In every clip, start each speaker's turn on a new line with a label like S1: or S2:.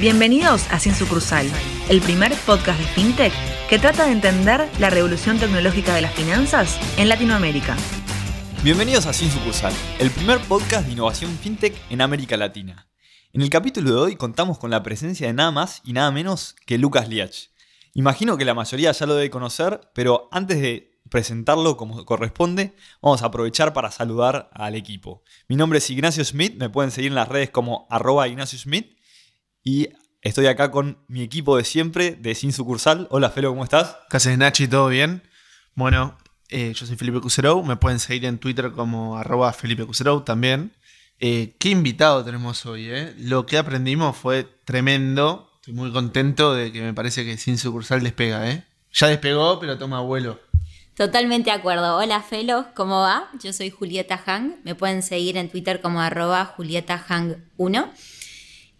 S1: Bienvenidos a Sin Sucursal, el primer podcast de FinTech que trata de entender la revolución tecnológica de las finanzas en Latinoamérica.
S2: Bienvenidos a Sin Sucursal, el primer podcast de innovación FinTech en América Latina. En el capítulo de hoy contamos con la presencia de nada más y nada menos que Lucas Liach. Imagino que la mayoría ya lo debe conocer, pero antes de presentarlo como corresponde, vamos a aprovechar para saludar al equipo. Mi nombre es Ignacio Smith, me pueden seguir en las redes como arroba Ignacio Smith y estoy acá con mi equipo de siempre de Sin Sucursal. Hola Felo, ¿cómo estás?
S3: ¿Qué haces Nachi? ¿Todo bien? Bueno, eh, yo soy Felipe Cuserou, me pueden seguir en Twitter como arroba Felipe Cuserou también. Eh, qué invitado tenemos hoy, ¿eh? Lo que aprendimos fue tremendo. Estoy muy contento de que me parece que Sin Sucursal despega, ¿eh? Ya despegó, pero toma vuelo.
S4: Totalmente de acuerdo. Hola Felo, ¿cómo va? Yo soy Julieta Hang. Me pueden seguir en Twitter como arroba Julieta Hang 1.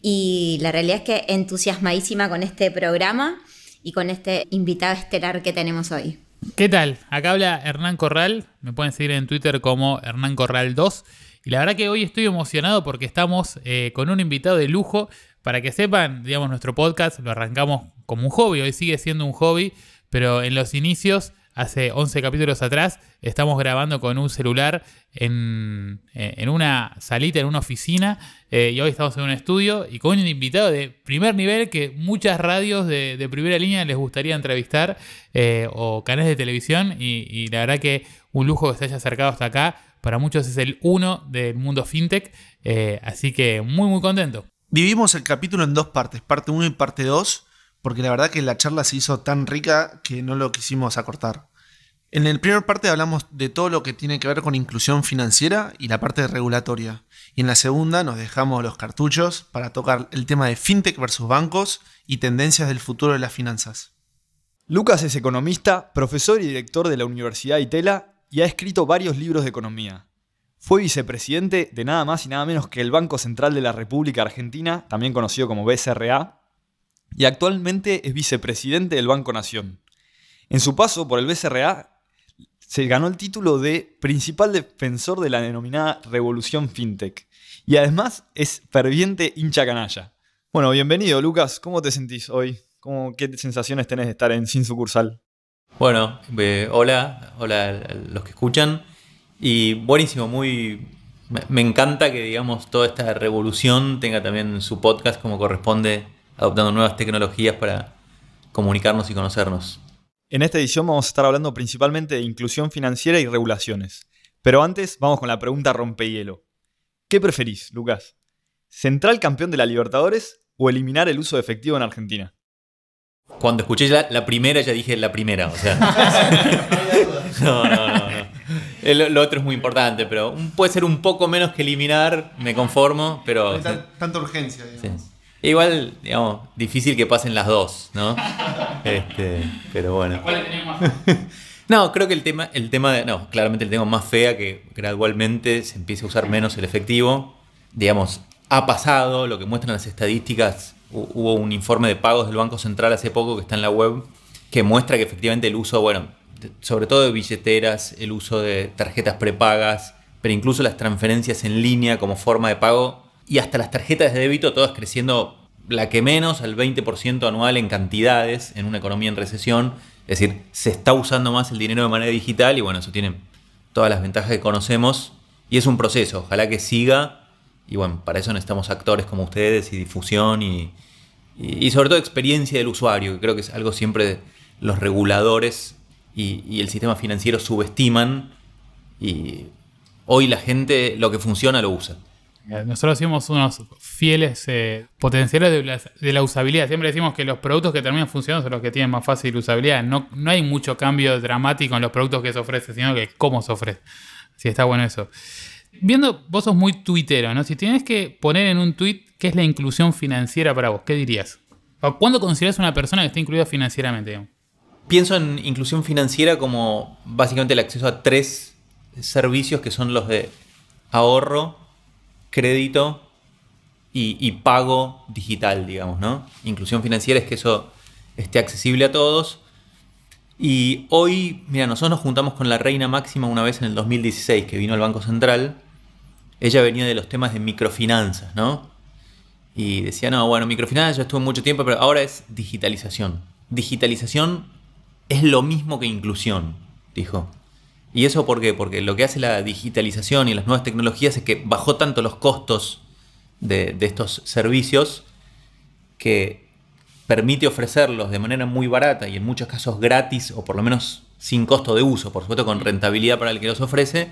S4: Y la realidad es que entusiasmadísima con este programa y con este invitado estelar que tenemos hoy.
S5: ¿Qué tal? Acá habla Hernán Corral. Me pueden seguir en Twitter como Hernán Corral 2. Y la verdad que hoy estoy emocionado porque estamos eh, con un invitado de lujo. Para que sepan, digamos, nuestro podcast lo arrancamos como un hobby. Hoy sigue siendo un hobby, pero en los inicios hace 11 capítulos atrás, estamos grabando con un celular en, en una salita, en una oficina, eh, y hoy estamos en un estudio y con un invitado de primer nivel que muchas radios de, primera línea les gustaría entrevistar, eh, o canales de televisión, y, la verdad que un lujo que se haya acercado hasta acá, para muchos es el uno del mundo fintech, eh, así que muy muy contento.
S3: Dividimos el capítulo en dos partes, parte 1 y parte 2 porque la verdad que la charla se hizo tan rica que no lo quisimos acortar. En el primer parte hablamos de todo lo que tiene que ver con inclusión financiera y la parte regulatoria. Y en la segunda nos dejamos los cartuchos para tocar el tema de fintech versus bancos y tendencias del futuro de las finanzas.
S2: Lucas es economista, profesor y director de la Universidad Itela y ha escrito varios libros de economía. Fue vicepresidente de nada más y nada menos que el Banco Central de la República Argentina, también conocido como BCRA, y actualmente es vicepresidente del Banco Nación. En su paso por el BCRA se ganó el título de principal defensor de la denominada revolución fintech. Y además es ferviente hincha canalla. Bueno, bienvenido Lucas, ¿cómo te sentís hoy? ¿Cómo, ¿Qué sensaciones tenés de estar en Sin Sucursal?
S6: Bueno, eh, hola, hola a los que escuchan. Y buenísimo, muy... Me encanta que, digamos, toda esta revolución tenga también su podcast como corresponde adoptando nuevas tecnologías para comunicarnos y conocernos.
S2: En esta edición vamos a estar hablando principalmente de inclusión financiera y regulaciones. Pero antes vamos con la pregunta rompehielo. ¿Qué preferís, Lucas? ¿Central campeón de la Libertadores o eliminar el uso de efectivo en Argentina?
S6: Cuando escuché la, primera ya dije la primera, o sea. no, no, no. no. lo otro es muy importante, pero puede ser un poco menos que eliminar, me conformo, pero...
S3: tanta urgencia. Digamos.
S6: Igual, digamos, difícil que pasen las dos, ¿no? Este, pero bueno. No, creo que el tema, el tema de. No, claramente el tema más fea que gradualmente se empiece a usar menos el efectivo. Digamos, ha pasado, lo que muestran las estadísticas. Hubo un informe de pagos del Banco Central hace poco que está en la web que muestra que efectivamente el uso, bueno, sobre todo de billeteras, el uso de tarjetas prepagas, pero incluso las transferencias en línea como forma de pago y hasta las tarjetas de débito, todas creciendo la que menos al 20% anual en cantidades en una economía en recesión. Es decir, se está usando más el dinero de manera digital y bueno, eso tiene todas las ventajas que conocemos y es un proceso, ojalá que siga y bueno, para eso necesitamos actores como ustedes y difusión y, y, sobre todo experiencia del usuario, que creo que es algo siempre los reguladores y, y el sistema financiero subestiman y hoy la gente lo que funciona lo usa.
S5: Nosotros somos unos fieles eh, potenciales de la, usabilidad. Siempre decimos que los productos que terminan funcionando son los que tienen más fácil usabilidad. No, no hay mucho cambio dramático en los productos que se ofrece, sino que cómo se ofrece. Sí, está bueno eso. Viendo, vos sos muy tuitero, ¿no? Si tienes que poner en un tuit qué es la inclusión financiera para vos, ¿qué dirías? ¿Cuándo consideras una persona que está incluida financieramente?
S6: Pienso en inclusión financiera como básicamente el acceso a tres servicios que son los de ahorro, crédito y, pago digital, digamos, ¿no? Inclusión financiera es que eso esté accesible a todos. Y hoy, mira, nosotros nos juntamos con la reina máxima una vez en el 2016 que vino al Banco Central. Ella venía de los temas de microfinanzas, ¿no? Y decía, no, bueno, microfinanzas ya estuve mucho tiempo, pero ahora es digitalización. Digitalización es lo mismo que inclusión, dijo. ¿Y eso por qué? Porque lo que hace la digitalización y las nuevas tecnologías es que bajó tanto los costos de, estos servicios que permite ofrecerlos de manera muy barata y en muchos casos gratis o por lo menos sin costo de uso, por supuesto con rentabilidad para el que los ofrece.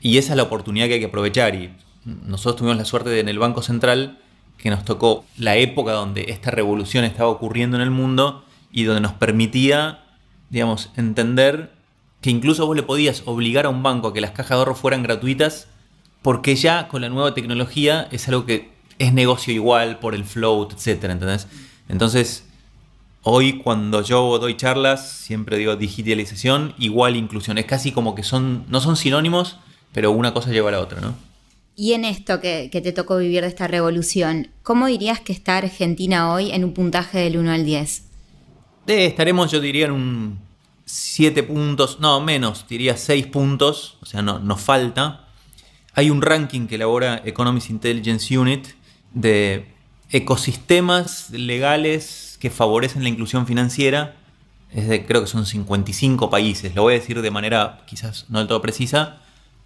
S6: Y esa es la oportunidad que hay que aprovechar. Y nosotros tuvimos la suerte de en el Banco Central que nos tocó la época donde esta revolución estaba ocurriendo en el mundo y donde nos permitía, digamos, entender que incluso vos le podías obligar a un banco a que las cajas de ahorro fueran gratuitas porque ya con la nueva tecnología es algo que es negocio igual por el float, etc. ¿entendés? Entonces, hoy cuando yo doy charlas, siempre digo digitalización igual inclusión. Es casi como que son, no son sinónimos, pero una cosa lleva a la otra, ¿no?
S4: Y en esto que, te tocó vivir de esta revolución, ¿cómo dirías que está Argentina hoy en un puntaje del 1 al 10?
S6: estaremos, yo diría, en un 7 puntos, no, menos, diría 6 puntos, o sea, no, nos falta. Hay un ranking que elabora Economics Intelligence Unit de ecosistemas legales que favorecen la inclusión financiera. Es de, creo que son 55 países. Lo voy a decir de manera quizás no del todo precisa.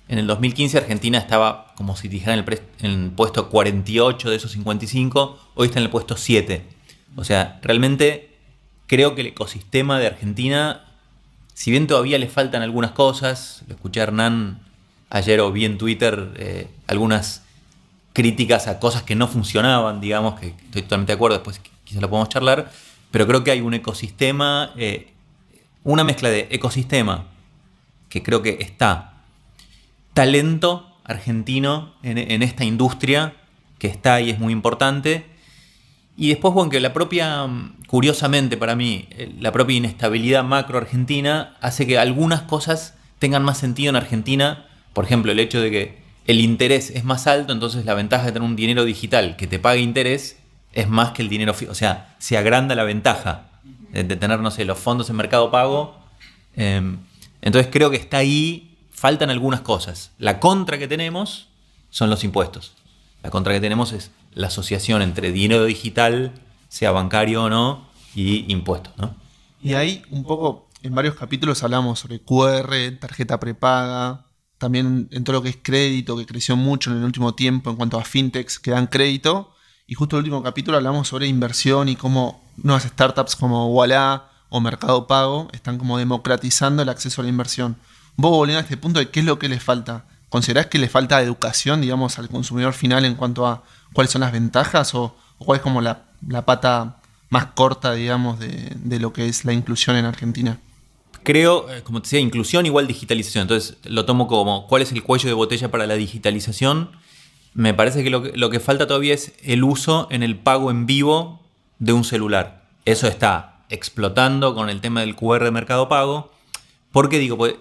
S6: En el 2015 Argentina estaba, como si dijera, en el, en el puesto 48 de esos 55. Hoy está en el puesto 7. O sea, realmente creo que el ecosistema de Argentina, si bien todavía le faltan algunas cosas, lo escuché a Hernán ayer o vi en Twitter eh, algunas críticas a cosas que no funcionaban, digamos, que estoy totalmente de acuerdo, después quizás lo podemos charlar, pero creo que hay un ecosistema, eh, una mezcla de ecosistema, que creo que está, talento argentino en, esta industria, que está y es muy importante, y después, bueno, que la propia, curiosamente para mí, eh, la propia inestabilidad macro argentina hace que algunas cosas tengan más sentido en Argentina, por ejemplo, el hecho de que el interés es más alto, entonces la ventaja de tener un dinero digital que te pague interés es más que el dinero O sea, se agranda la ventaja de, tener, no sé, los fondos en mercado pago. Em, entonces creo que está ahí, faltan algunas cosas. La contra que tenemos son los impuestos. La contra que tenemos es la asociación entre dinero digital, sea bancario o no, y impuestos, ¿no?
S3: Y ahí un poco, en varios capítulos hablamos sobre QR, tarjeta prepaga, también en todo lo que es crédito, que creció mucho en el último tiempo en cuanto a fintechs que dan crédito. Y justo en el último capítulo hablamos sobre inversión y cómo nuevas startups como Walla o Mercado Pago están como democratizando el acceso a la inversión. Vos volviendo a este punto de qué es lo que les falta. ¿Considerás que le falta educación, digamos, al consumidor final en cuanto a cuáles son las ventajas o, cuál es como la, pata más corta, digamos, de lo que es la inclusión en Argentina?
S6: creo, eh, como te decía, inclusión igual digitalización. Entonces lo tomo como cuál es el cuello de botella para la digitalización. Me parece que lo, que lo que falta todavía es el uso en el pago en vivo de un celular. Eso está explotando con el tema del QR de Mercado Pago. Porque digo, pues,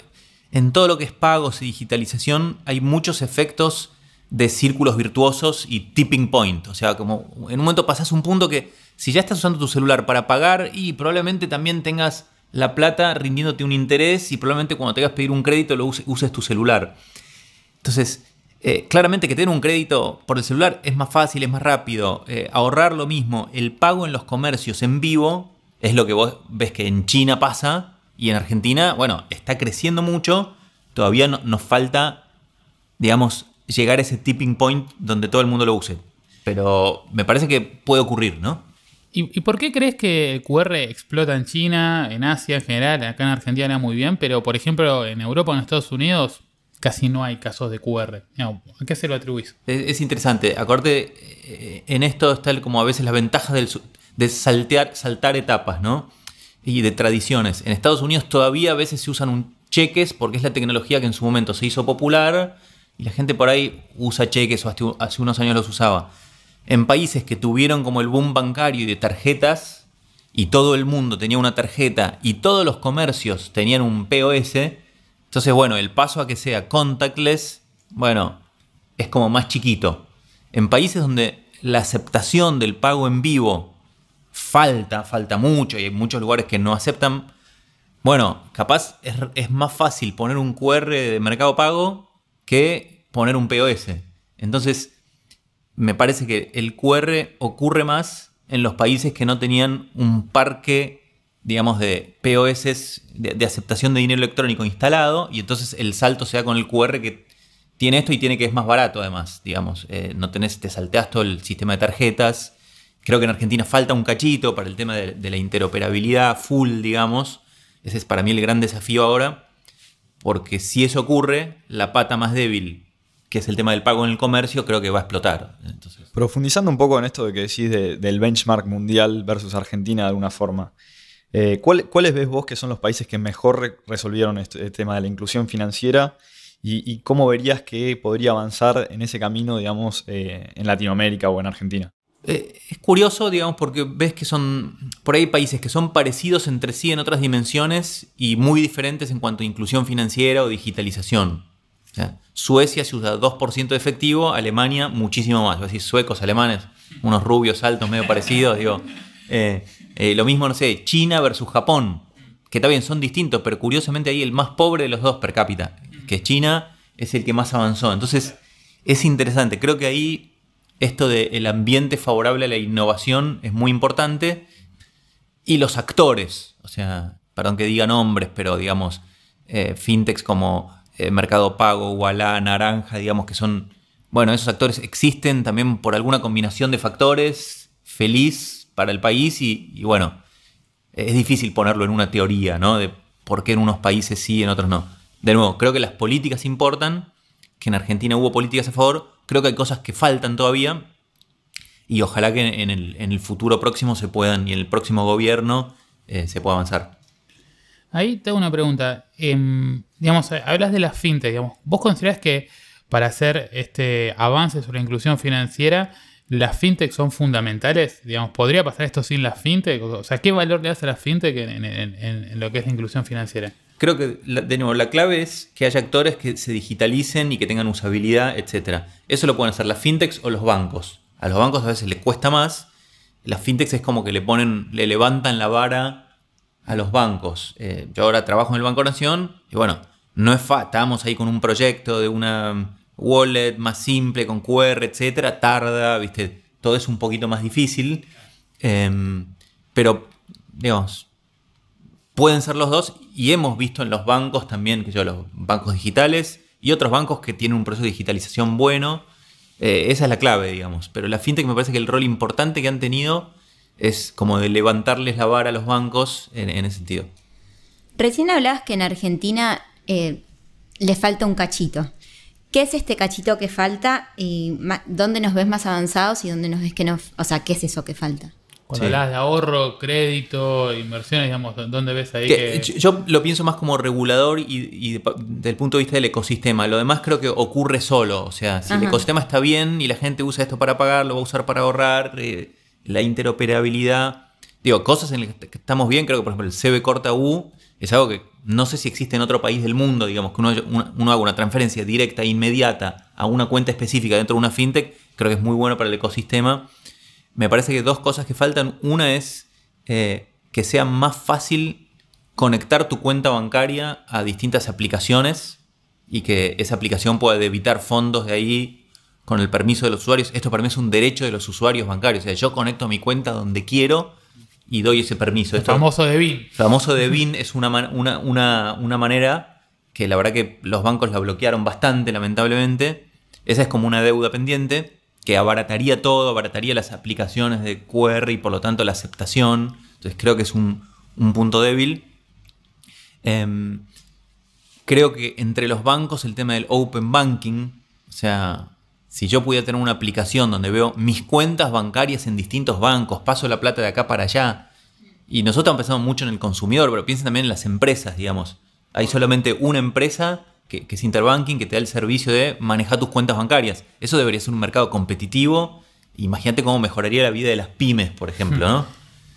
S6: en todo lo que es pagos y digitalización hay muchos efectos de círculos virtuosos y tipping point. O sea, como en un momento pasas un punto que si ya estás usando tu celular para pagar y probablemente también tengas la plata rindiéndote un interés y probablemente cuando tengas que pedir un crédito lo uses, tu celular. Entonces, eh, claramente que tener un crédito por el celular es más fácil, es más rápido. Eh, ahorrar lo mismo, el pago en los comercios en vivo es lo que vos ves que en China pasa y en Argentina, bueno, está creciendo mucho. Todavía nos falta, digamos, llegar a ese tipping point donde todo el mundo lo use. Pero me parece que puede ocurrir, ¿no?
S5: ¿Y, por qué crees que el QR explota en China, en Asia en general, acá en Argentina muy bien, pero por ejemplo en Europa o en Estados Unidos casi no hay casos de QR? ¿A qué se lo atribuís?
S6: Es, interesante. Acorde, eh, en esto está como a veces la ventaja de saltear, saltar etapas, ¿no? Y de tradiciones. En Estados Unidos todavía a veces se usan cheques porque es la tecnología que en su momento se hizo popular y la gente por ahí usa cheques o hace unos años los usaba en países que tuvieron como el boom bancario y de tarjetas, y todo el mundo tenía una tarjeta y todos los comercios tenían un POS, entonces bueno, el paso a que sea contactless, bueno, es como más chiquito. En países donde la aceptación del pago en vivo falta, falta mucho y hay muchos lugares que no aceptan, bueno, capaz es, más fácil poner un QR de mercado pago que poner un POS. Entonces, me parece que el QR ocurre más en los países que no tenían un parque, digamos, de POS, de, aceptación de dinero electrónico instalado, y entonces el salto se da con el QR que tiene esto y tiene que es más barato además, digamos. Eh, no tenés, te salteas todo el sistema de tarjetas. Creo que en Argentina falta un cachito para el tema de, la interoperabilidad full, digamos. Ese es para mí el gran desafío ahora, porque si eso ocurre, la pata más débil que es el tema del pago en el comercio, creo que va a explotar.
S2: Profundizando un poco en esto de que decís del benchmark mundial versus Argentina de alguna forma, eh, ¿cuáles ves vos que son los países que mejor resolvieron este, tema de la inclusión financiera? Y, cómo verías que podría avanzar en ese camino, digamos, eh, en Latinoamérica o en Argentina?
S6: Eh, es curioso, digamos, porque ves que son por ahí países que son parecidos entre sí en otras dimensiones y muy diferentes en cuanto a inclusión financiera o digitalización. Suecia se usa 2% de efectivo, Alemania muchísimo más. decir, suecos, alemanes, unos rubios altos medio parecidos. Digo, eh, eh, lo mismo, no sé, China versus Japón, que también son distintos, pero curiosamente ahí el más pobre de los dos per cápita, que China, es el que más avanzó. Entonces, es interesante. Creo que ahí esto del ambiente favorable a la innovación es muy importante. Y los actores, o sea, perdón que diga nombres, pero digamos, eh, fintechs como eh, Mercado Pago, Walla, Naranja, digamos que son, bueno, esos actores existen también por alguna combinación de factores, feliz para el país y, bueno, es difícil ponerlo en una teoría, ¿no? De por qué en unos países sí y en otros no. De nuevo, creo que las políticas importan, que en Argentina hubo políticas a favor, creo que hay cosas que faltan todavía y ojalá que en el, futuro próximo se puedan y en el próximo gobierno eh, se pueda avanzar.
S5: Ahí tengo una pregunta. Em, digamos, hablas de la fintech. Digamos, ¿Vos considerás que para hacer este avance sobre la inclusión financiera, las fintech son fundamentales? Digamos, ¿podría pasar esto sin las fintech? O sea, ¿qué valor le hace a la fintech en, lo que es la inclusión financiera?
S6: Creo que, de nuevo, la clave es que haya actores que se digitalicen y que tengan usabilidad, etc. Eso lo pueden hacer las fintechs o los bancos. A los bancos a veces les cuesta más. Las fintechs es como que le ponen, le levantan la vara a los bancos. Eh, yo ahora trabajo en el Banco Nación y bueno, no es fácil. Estábamos ahí con un proyecto de una wallet más simple, con QR, etcétera. Tarda, viste, todo es un poquito más difícil. Em, pero, digamos, pueden ser los dos y hemos visto en los bancos también, que yo, los bancos digitales y otros bancos que tienen un proceso de digitalización bueno. Eh, esa es la clave, digamos. Pero la fintech me parece que el rol importante que han tenido es como de levantarles la vara a los bancos en, ese sentido.
S4: Recién hablabas que en Argentina eh, le falta un cachito. ¿Qué es este cachito que falta y dónde nos ves más avanzados y dónde nos ves que no? O sea, ¿qué es eso que falta?
S5: Cuando hablas de ahorro, crédito, inversiones, digamos, ¿dónde ves ahí que,
S6: Yo lo pienso más como regulador y, desde el punto de vista del ecosistema. Lo demás creo que ocurre solo. O sea, si el ecosistema está bien y la gente usa esto para pagar, lo va a usar para ahorrar, eh, la interoperabilidad. Digo, cosas en las que estamos bien, creo que por ejemplo el CB corta U es algo que no sé si existe en otro país del mundo, digamos, que uno, haga una transferencia directa, e inmediata a una cuenta específica dentro de una fintech, creo que es muy bueno para el ecosistema. Me parece que dos cosas que faltan. Una es eh, que sea más fácil conectar tu cuenta bancaria a distintas aplicaciones y que esa aplicación pueda debitar fondos de ahí con el permiso de los usuarios. Esto para mí es un derecho de los usuarios bancarios. O sea, yo conecto mi cuenta donde quiero y doy ese permiso.
S5: El famoso de BIN. El
S6: famoso de BIN es una, una, manera que la verdad que los bancos la bloquearon bastante, lamentablemente. Esa es como una deuda pendiente que abarataría todo, abarataría las aplicaciones de QR y por lo tanto la aceptación. Entonces creo que es un, punto débil. Em, creo que entre los bancos el tema del open banking, o sea, si yo pudiera tener una aplicación donde veo mis cuentas bancarias en distintos bancos, paso la plata de acá para allá, y nosotros empezamos mucho en el consumidor, pero piensen también en las empresas, digamos. Hay solamente una empresa que, es Interbanking que te da el servicio de manejar tus cuentas bancarias. Eso debería ser un mercado competitivo. Imagínate cómo mejoraría la vida de las pymes, por ejemplo, ¿no?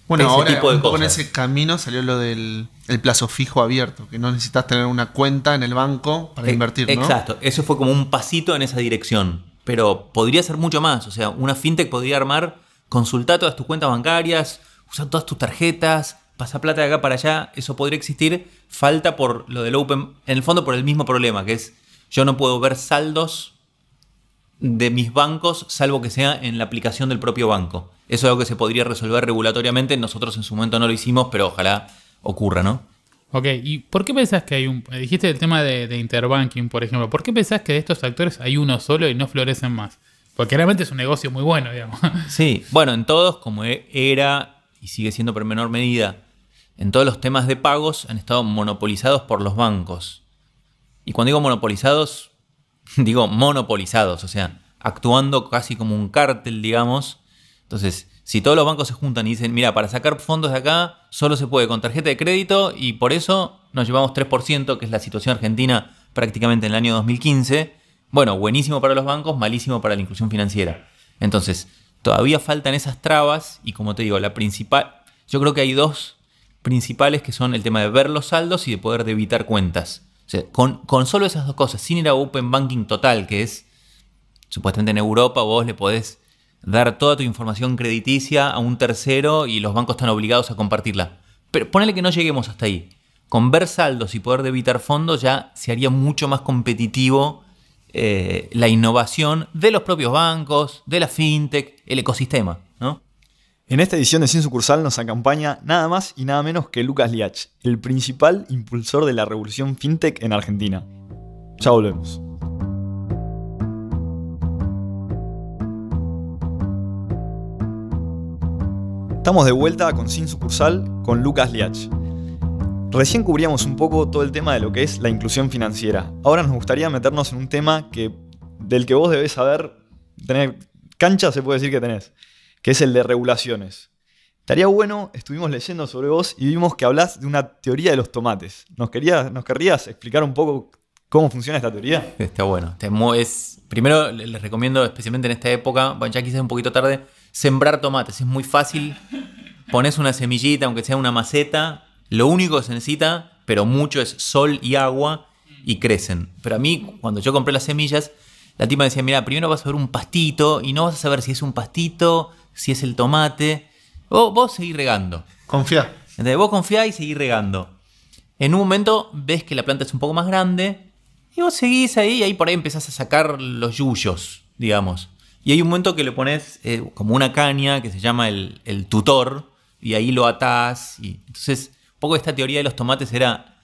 S3: Bueno, ahora tipo un poco en ese camino salió lo del plazo fijo abierto, que no necesitas tener una cuenta en el banco para invertir, ¿no?
S6: Exacto, eso fue como un pasito en esa dirección pero podría ser mucho más. O sea, una fintech podría armar, consultar todas tus cuentas bancarias, usar todas tus tarjetas, pasar plata de acá para allá. Eso podría existir. Falta por lo del Open, en el fondo por el mismo problema, que es yo no puedo ver saldos de mis bancos, salvo que sea en la aplicación del propio banco. Eso es algo que se podría resolver regulatoriamente. Nosotros en su momento no lo hicimos, pero ojalá ocurra, ¿no?
S5: Ok, ¿y por qué pensás que hay un... Dijiste el tema de, de interbanking, por ejemplo. ¿Por qué pensás que de estos actores hay uno solo y no florecen más? Porque realmente es un negocio muy bueno, digamos.
S6: Sí, bueno, en todos, como e, era y sigue siendo por menor medida, en todos los temas de pagos han estado monopolizados por los bancos. Y cuando digo monopolizados, digo monopolizados, o sea, actuando casi como un cártel, digamos. Entonces, si todos los bancos se juntan y dicen, mira, para sacar fondos de acá solo se puede con tarjeta de crédito y por eso nos llevamos 3%, que es la situación argentina prácticamente en el año 2015, bueno, buenísimo para los bancos, malísimo para la inclusión financiera. Entonces, todavía faltan esas trabas y como te digo, la principal, yo creo que hay dos principales que son el tema de ver los saldos y de poder debitar cuentas. O sea, con, solo esas dos cosas, sin ir a Open Banking total, que es supuestamente en Europa vos le podés dar toda tu información crediticia a un tercero y los bancos están obligados a compartirla. Pero ponele que no lleguemos hasta ahí. Con ver saldos y poder debitar fondos ya se haría mucho más competitivo eh, la innovación de los propios bancos, de la fintech, el ecosistema.
S2: En esta edición de Sin Sucursal nos acompaña nada más y nada menos que Lucas Liach, el principal impulsor de la revolución fintech en Argentina. Ya volvemos. Estamos de vuelta con Sin Sucursal con Lucas Liach. Recién cubríamos un poco todo el tema de lo que es la inclusión financiera. Ahora nos gustaría meternos en un tema que, del que vos debés saber, tener cancha se puede decir que tenés, que es el de regulaciones. Estaría bueno, estuvimos leyendo sobre vos y vimos que hablas de una teoría de los tomates. ¿Nos, querías, ¿Nos querrías explicar un poco cómo funciona esta teoría?
S6: Está bueno. Es, primero les recomiendo, especialmente en esta época, bueno, ya quizás un poquito tarde, sembrar tomates. Es muy fácil. Pones una semillita, aunque sea una maceta, lo único que se necesita, pero mucho, es sol y agua y crecen. Pero a mí, cuando yo compré las semillas, la tipa decía, mira, primero vas a ver un pastito y no vas a saber si es un pastito, si es el tomate. Vos, vos seguís regando.
S3: Confía.
S6: Entonces, vos confiás y seguís regando. En un momento ves que la planta es un poco más grande y vos seguís ahí y ahí por ahí empezás a sacar los yuyos, digamos. Y hay un momento que le pones eh, como una caña que se llama el, el tutor y ahí lo atás. Y entonces poco esta teoría de los tomates era,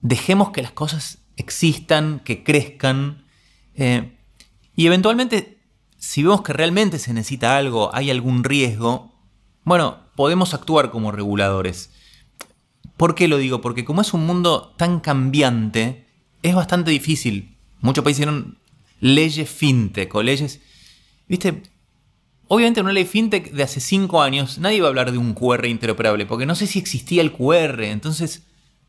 S6: dejemos que las cosas existan, que crezcan, eh, y eventualmente, si vemos que realmente se necesita algo, hay algún riesgo, bueno, podemos actuar como reguladores. ¿Por qué lo digo? Porque como es un mundo tan cambiante, es bastante difícil. Muchos países hicieron leyes fintech o leyes... ¿Viste? Obviamente en una ley fintech de hace 5 años nadie va a hablar de un QR interoperable, porque no sé si existía el QR. Entonces,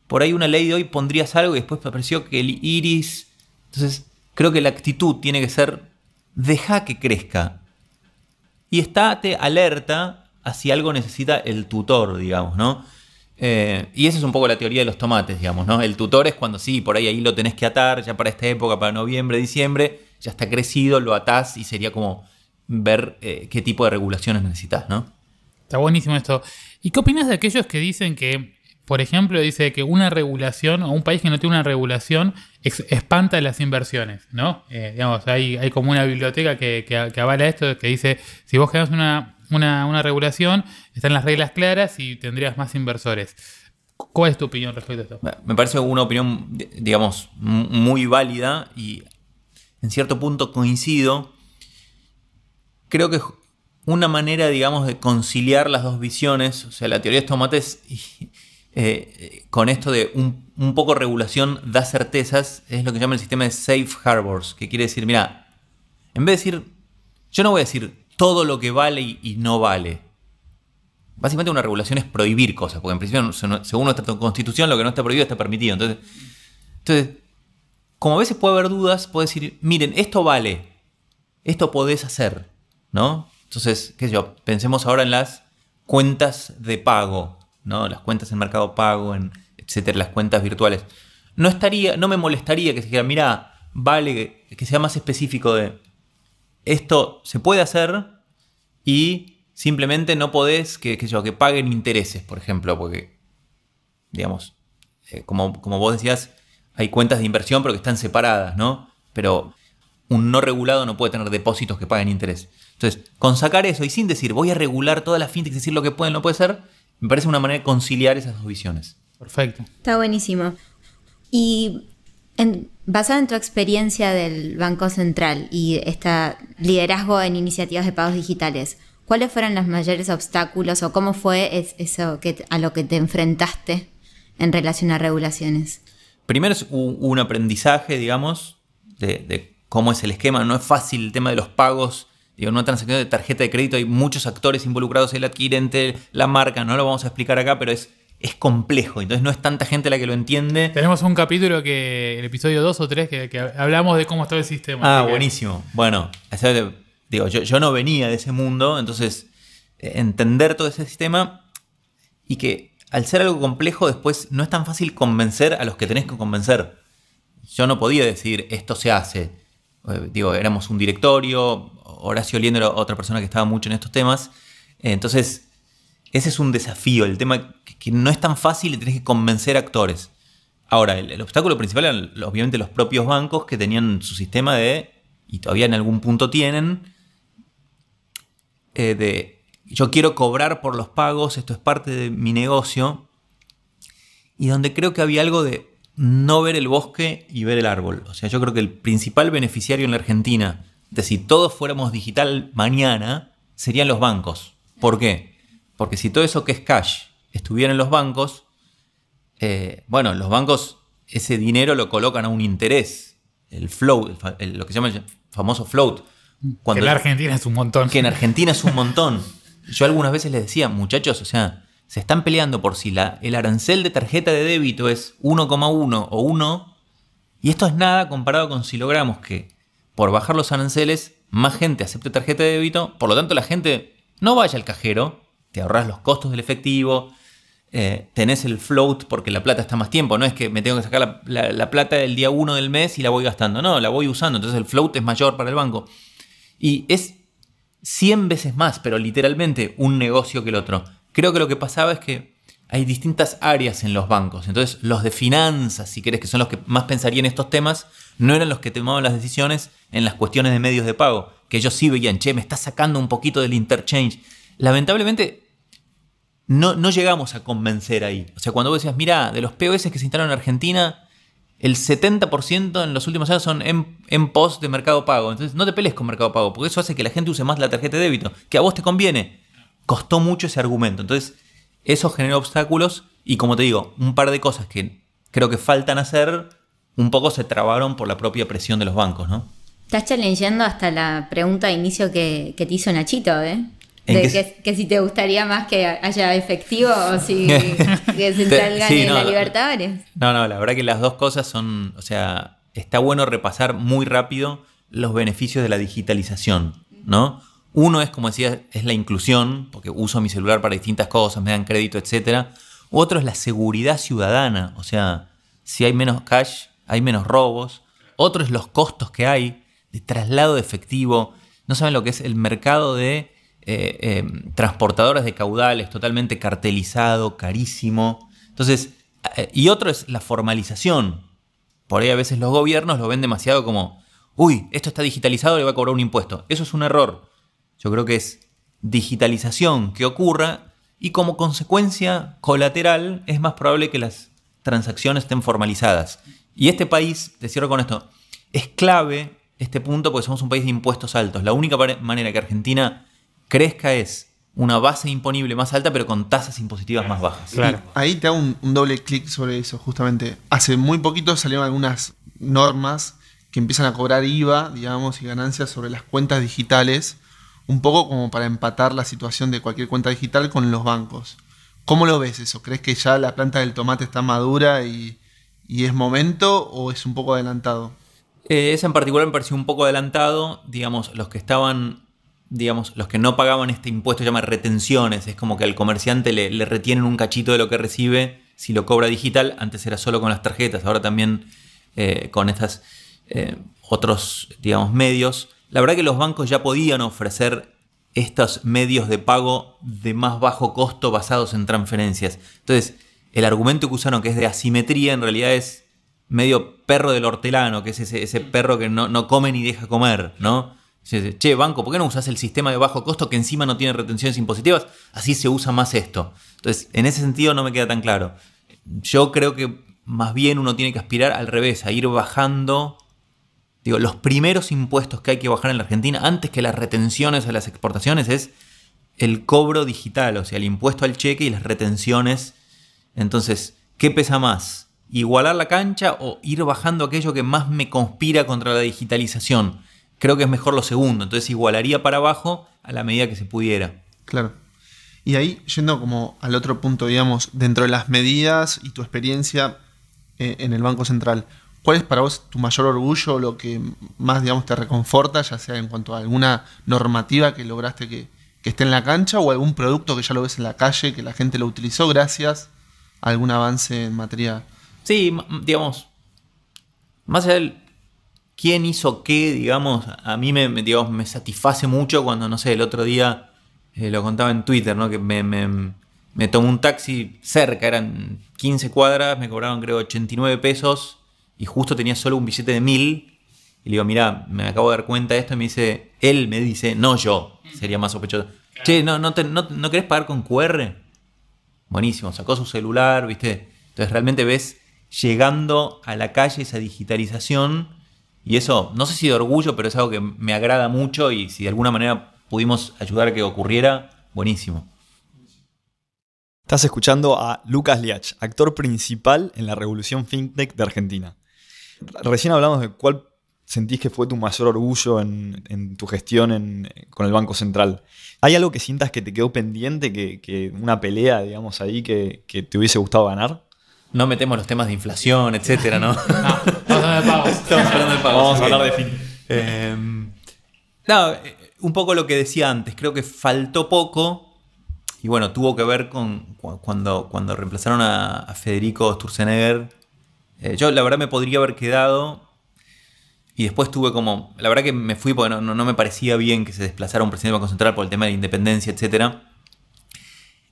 S6: por ahí una ley de hoy pondrías algo y después apareció que el iris. Entonces, creo que la actitud tiene que ser deja que crezca. Y estate alerta a si algo necesita el tutor, digamos, ¿no? Eh, y esa es un poco la teoría de los tomates, digamos, ¿no? El tutor es cuando sí, por ahí ahí lo tenés que atar, ya para esta época, para noviembre, diciembre, ya está crecido, lo atás y sería como ver eh, qué tipo de regulaciones necesitas, ¿no?
S5: Está buenísimo esto. ¿Y qué opinas de aquellos que dicen que, por ejemplo, dice que una regulación o un país que no tiene una regulación espanta las inversiones, ¿no? Eh, digamos, hay, como una biblioteca que, avala esto, que dice, si vos generas una, una, regulación, están las reglas claras y tendrías más inversores. ¿Cuál es tu opinión respecto a esto?
S6: Me parece una opinión, digamos, muy válida y en cierto punto coincido creo que una manera, digamos, de conciliar las dos visiones, o sea, la teoría de tomates eh, con esto de un, poco regulación da certezas, es lo que llama el sistema de safe harbors, que quiere decir, mira, en vez de decir, yo no voy a decir todo lo que vale y, no vale. Básicamente una regulación es prohibir cosas, porque en principio, según nuestra constitución, lo que no está prohibido está permitido. Entonces, entonces como a veces puede haber dudas, puedo decir, miren, esto vale, esto podés hacer. ¿no? Entonces, qué sé yo, pensemos ahora en las cuentas de pago, ¿no? Las cuentas en mercado pago, etcétera, las cuentas virtuales. No estaría, no me molestaría que se dijera, mira, vale que sea más específico de esto se puede hacer y simplemente no podés que, que, yo, que paguen intereses, por ejemplo, porque, digamos, eh, como, como vos decías, hay cuentas de inversión pero que están separadas, ¿no? Pero un no regulado no puede tener depósitos que paguen interés. Entonces, con sacar eso y sin decir voy a regular todas las fintechs, decir lo que pueden, no puede ser, me parece una manera de conciliar esas dos visiones.
S5: Perfecto.
S4: Está buenísimo. Y en, basado en tu experiencia del Banco Central y este liderazgo en iniciativas de pagos digitales, ¿cuáles fueron los mayores obstáculos o cómo fue eso que, a lo que te enfrentaste en relación a regulaciones?
S6: Primero es un aprendizaje, digamos, de, cómo es el esquema. No es fácil el tema de los pagos. Digo, en una transacción de tarjeta de crédito hay muchos actores involucrados, el adquirente, la marca, no lo vamos a explicar acá, pero es, es complejo. Entonces no es tanta gente la que lo entiende.
S5: Tenemos un capítulo que, el episodio 2 o 3, que, hablamos de cómo está el sistema.
S6: Ah, buenísimo. Bueno, digo, yo, yo no venía de ese mundo, entonces eh, entender todo ese sistema y que al ser algo complejo, después no es tan fácil convencer a los que tenés que convencer. Yo no podía decir esto se hace. Eh, digo, éramos un directorio, Horacio Liendo era otra persona que estaba mucho en estos temas. Entonces, ese es un desafío, el tema que no es tan fácil y tenés que convencer a actores. Ahora, el, obstáculo principal eran obviamente los propios bancos que tenían su sistema de, y todavía en algún punto tienen, eh, de yo quiero cobrar por los pagos, esto es parte de mi negocio, y donde creo que había algo de no ver el bosque y ver el árbol. O sea, yo creo que el principal beneficiario en la Argentina de si todos fuéramos digital mañana serían los bancos. ¿Por qué? Porque si todo eso que es cash estuviera en los bancos, eh, bueno, los bancos ese dinero lo colocan a un interés, el float, lo que se llama el famoso float.
S5: Cuando que en Argentina es un montón.
S6: Que en Argentina es un montón. Yo algunas veces les decía, muchachos, o sea, se están peleando por si la, el arancel de tarjeta de débito es 1,1 o 1, y esto es nada comparado con si logramos que por bajar los aranceles más gente acepte tarjeta de débito, por lo tanto la gente no vaya al cajero, te ahorras los costos del efectivo, eh, tenés el float porque la plata está más tiempo, no es que me tengo que sacar la, la plata del día 1 del mes y la voy gastando, no, la voy usando, entonces el float es mayor para el banco. Y es 100 veces más, pero literalmente un negocio que el otro. Creo que lo que pasaba es que hay distintas áreas en los bancos. Entonces, los de finanzas, si querés, que son los que más pensarían en estos temas, no eran los que tomaban las decisiones en las cuestiones de medios de pago. Que ellos sí veían, che, me está sacando un poquito del interchange. Lamentablemente, no, no llegamos a convencer ahí. O sea, cuando vos decías, mira, de los POS que se instalaron en Argentina, el 70% en los últimos años son en, en post de Mercado Pago. Entonces no te pelees con Mercado Pago, porque eso hace que la gente use más la tarjeta de débito, que a vos te conviene. Costó mucho ese argumento. Entonces, eso genera obstáculos y como te digo, un par de cosas que creo que faltan hacer, un poco se trabaron por la propia presión de los bancos, ¿no?
S4: Estás challengeando hasta la pregunta de inicio que, que te hizo Nachito, ¿eh? De que, si te gustaría más que haya efectivo o si que Central gane la Libertadores.
S6: No, no, la verdad que las dos cosas son, o sea, está bueno repasar muy rápido los beneficios de la digitalización, ¿no? Uno es, como decía, es la inclusión, porque uso mi celular para distintas cosas, me dan crédito, etc. Otro es la seguridad ciudadana, o sea, si hay menos cash, hay menos robos. Otro es los costos que hay de traslado de efectivo. No saben lo que es el mercado de eh, eh, transportadoras de caudales, totalmente cartelizado, carísimo. Entonces, eh, y otro es la formalización. Por ahí a veces los gobiernos lo ven demasiado como, uy, esto está digitalizado, le va a cobrar un impuesto. Eso es un error. Yo creo que es digitalización que ocurra y como consecuencia colateral es más probable que las transacciones estén formalizadas. Y este país, te cierro con esto, es clave este punto porque somos un país de impuestos altos. La única manera que Argentina crezca es una base imponible más alta, pero con tasas impositivas más bajas.
S3: Ahí te hago un, doble clic sobre eso, justamente. Hace muy poquito salieron algunas normas que empiezan a cobrar IVA, digamos, y ganancias sobre las cuentas digitales, un poco como para empatar la situación de cualquier cuenta digital con los bancos. ¿Cómo lo ves eso? ¿Crees que ya la planta del tomate está madura y, es momento o es un poco adelantado?
S6: Eh, ese en particular me pareció un poco adelantado. Digamos, los que estaban digamos, los que no pagaban este impuesto se llama retenciones, es como que al comerciante le, retienen un cachito de lo que recibe si lo cobra digital, antes era solo con las tarjetas, ahora también eh, con estos eh, otros, digamos, medios. La verdad que los bancos ya podían ofrecer estos medios de pago de más bajo costo basados en transferencias. Entonces, el argumento que usaron que es de asimetría en realidad es medio perro del hortelano, que es ese, perro que no, no, come ni deja comer, ¿no? Che, banco, ¿por qué no usas el sistema de bajo costo que encima no tiene retenciones impositivas? Así se usa más esto. Entonces, en ese sentido no me queda tan claro. Yo creo que más bien uno tiene que aspirar al revés, a ir bajando Digo, los primeros impuestos que hay que bajar en la Argentina, antes que las retenciones a las exportaciones, es el cobro digital, o sea, el impuesto al cheque y las retenciones. Entonces, ¿qué pesa más? ¿Igualar la cancha o ir bajando aquello que más me conspira contra la digitalización? Creo que es mejor lo segundo, entonces igualaría para abajo a la medida que se pudiera.
S3: Claro. Y ahí, yendo como al otro punto, digamos, dentro de las medidas y tu experiencia eh, en el Banco Central, ¿Cuál es para vos tu mayor orgullo, lo que más, digamos, te reconforta, ya sea en cuanto a alguna normativa que lograste que, esté en la cancha o algún producto que ya lo ves en la calle, que la gente lo utilizó gracias a algún avance en materia?
S6: Sí, digamos, más allá del quién hizo qué, digamos, a mí me, digamos, me satisface mucho cuando, no sé, el otro día eh, lo contaba en Twitter, ¿no? Que me, me, tomó un taxi cerca, eran 15 cuadras, me cobraron creo 89 pesos y justo tenía solo un billete de mil. Y le digo, mira, me acabo de dar cuenta de esto. Y me dice, él me dice, no yo. Sería más sospechoso. Che, ¿no, no, no, querés pagar con QR? Buenísimo, sacó su celular, ¿viste? Entonces realmente ves llegando a la calle esa digitalización. Y eso, no sé si de orgullo, pero es algo que me agrada mucho. Y si de alguna manera pudimos ayudar a que ocurriera, buenísimo.
S2: Estás escuchando a Lucas Liach, actor principal en la revolución fintech de Argentina. Recién hablamos de cuál sentís que fue tu mayor orgullo en, tu gestión con el Banco Central. ¿Hay algo que sientas que te quedó pendiente, que, una pelea, digamos, ahí que, te hubiese gustado ganar?
S6: No metemos los temas de inflación, etcétera, ¿no?
S5: no, a de pagos.
S6: Estamos hablando de pagos. Vamos a hablar de fin. Em, no, un poco lo que decía antes. Creo que faltó poco. Y bueno, tuvo que ver con cuando, cuando reemplazaron a, Federico Sturzenegger eh, yo la verdad me podría haber quedado y después tuve como, la verdad que me fui porque no, me parecía bien que se desplazara un presidente del Banco Central por el tema de la independencia, etc.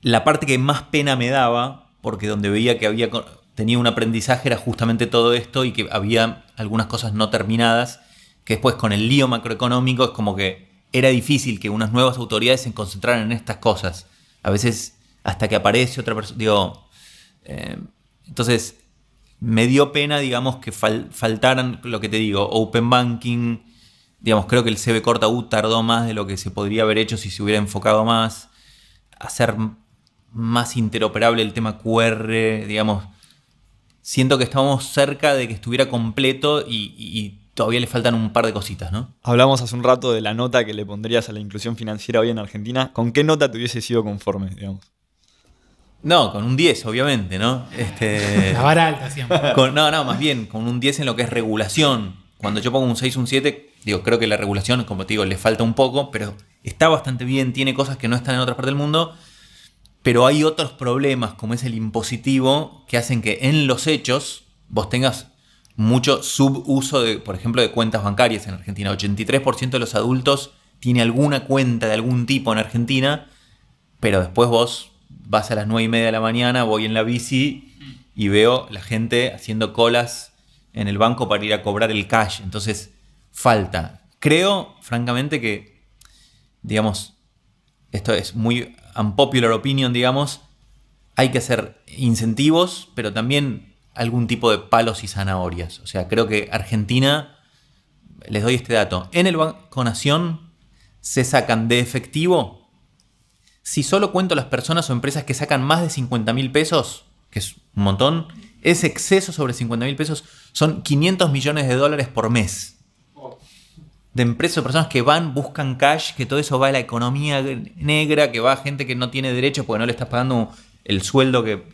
S6: La parte que más pena me daba, porque donde veía que había tenía un aprendizaje era justamente todo esto y que había algunas cosas no terminadas, que después con el lío macroeconómico es como que era difícil que unas nuevas autoridades se concentraran en estas cosas. A veces hasta que aparece otra persona, digo, eh, entonces me dio pena, digamos, que faltaran, lo que te digo, Open Banking. Digamos, creo que el CB Corta U tardó más de lo que se podría haber hecho si se hubiera enfocado más. Hacer más interoperable el tema QR, digamos. Siento que estábamos cerca de que estuviera completo y, todavía le faltan un par de cositas, ¿no?
S2: Hablamos hace un rato de la nota que le pondrías a la inclusión financiera hoy en Argentina. ¿Con qué nota te hubiese sido conforme, digamos?
S6: No, con un 10, obviamente, ¿no?
S5: Este, la vara alta siempre.
S6: no, no, más bien, con un 10 en lo que es regulación. Cuando yo pongo un 6, un 7, digo, creo que la regulación, como te digo, le falta un poco, pero está bastante bien, tiene cosas que no están en otras partes del mundo. Pero hay otros problemas, como es el impositivo, que hacen que en los hechos vos tengas mucho subuso, de, por ejemplo, de cuentas bancarias en Argentina. 83% de los adultos tiene alguna cuenta de algún tipo en Argentina, pero después vos vas a las 9 y media de la mañana, voy en la bici y veo la gente haciendo colas en el banco para ir a cobrar el cash. Entonces, falta. Creo, francamente, que, digamos, esto es muy unpopular opinion, digamos, hay que hacer incentivos, pero también algún tipo de palos y zanahorias. O sea, creo que Argentina, les doy este dato, en el Banco Nación se sacan de efectivo si solo cuento las personas o empresas que sacan más de 50 mil pesos, que es un montón, ese exceso sobre 50 mil pesos son 500 millones de dólares por mes. De empresas o personas que van, buscan cash, que todo eso va a la economía negra, que va a gente que no tiene derecho porque no le estás pagando el sueldo que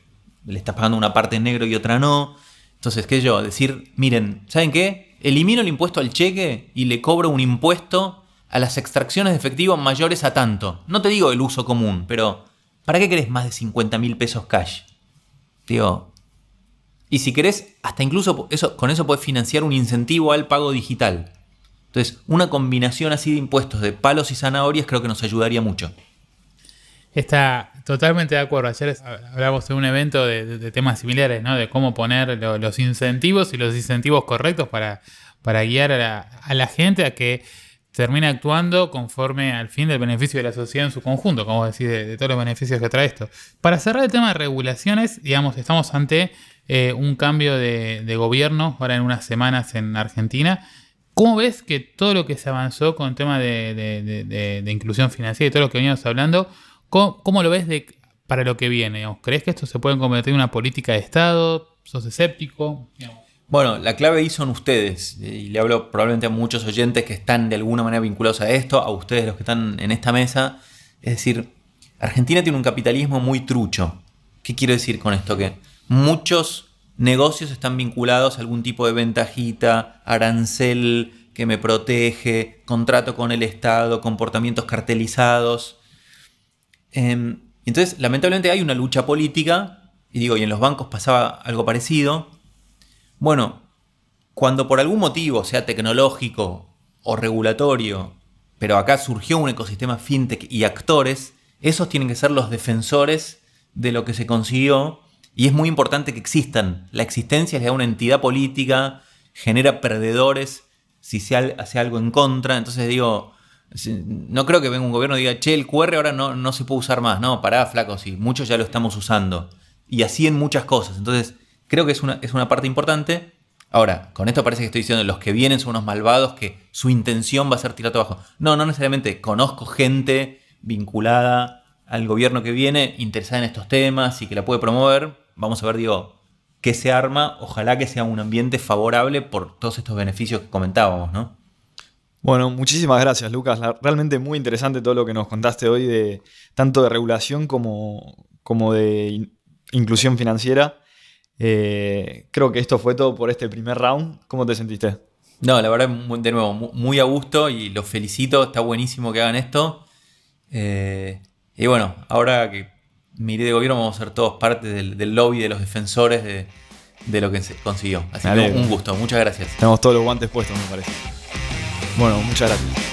S6: le estás pagando una parte en negro y otra no. Entonces, ¿qué yo? Decir, miren, ¿saben qué? Elimino el impuesto al cheque y le cobro un impuesto a las extracciones de efectivo mayores a tanto. No te digo el uso común, pero ¿para qué querés más de 50 mil pesos cash? Digo, y si querés, hasta incluso eso, con eso puedes financiar un incentivo al pago digital. Entonces, una combinación así de impuestos de palos y zanahorias creo que nos ayudaría mucho.
S5: Esta, Totalmente de acuerdo. Ayer hablamos de un evento de, temas similares, ¿no? De cómo poner los incentivos y los incentivos correctos para, para guiar a la, gente a que termine actuando conforme al fin del beneficio de la sociedad en su conjunto, como decir, de, todos los beneficios que trae esto. Para cerrar el tema de regulaciones, digamos, estamos ante eh, un cambio de, gobierno ahora en unas semanas en Argentina. ¿Cómo ves que todo lo que se avanzó con el tema de, inclusión financiera y todo lo que veníamos hablando, cómo, lo ves para lo que viene? ¿Crees que esto se puede convertir en una política de Estado? ¿Sos escéptico?
S6: Bueno, la clave ahí son ustedes, y le hablo probablemente a muchos oyentes que están de alguna manera vinculados a esto, a ustedes los que están en esta mesa. Es decir, Argentina tiene un capitalismo muy trucho. ¿Qué quiero decir con esto? Que muchos negocios están vinculados a algún tipo de ventajita, arancel que me protege, contrato con el Estado, comportamientos cartelizados. Em, entonces, lamentablemente hay una lucha política, y digo, y en los bancos pasaba algo parecido. Bueno, cuando por algún motivo, sea tecnológico o regulatorio, pero acá surgió un ecosistema fintech y actores, esos tienen que ser los defensores de lo que se consiguió y es muy importante que existan. La existencia da una entidad política, genera perdedores si se hace algo en contra. Entonces digo, no creo que venga un gobierno y diga, che, el QR ahora no, no se puede usar más. No, pará, flaco, sí, muchos ya lo estamos usando. Y así en muchas cosas. Entonces, creo que es una, es una parte importante. Ahora, con esto parece que estoy diciendo los que vienen son unos malvados que su intención va a ser tirar abajo. No, no necesariamente. Conozco gente vinculada al gobierno que viene, interesada en estos temas y que la puede promover. Vamos a ver, digo, qué se arma. Ojalá que sea un ambiente favorable por todos estos beneficios que comentábamos, ¿no?
S2: Bueno, muchísimas gracias, Lucas. Realmente muy interesante todo lo que nos contaste hoy, de tanto de regulación como, como de inclusión financiera. Eh, creo que esto fue todo por este primer round. ¿Cómo te sentiste?
S6: No, la verdad, de nuevo, muy a gusto y los felicito. Está buenísimo que hagan esto. Eh, y bueno, ahora que miré de gobierno, vamos a ser todos parte del, lobby de los defensores de, lo que se consiguió. Así que un gusto, muchas gracias.
S2: Tenemos todos los guantes puestos, me parece. Bueno, muchas gracias.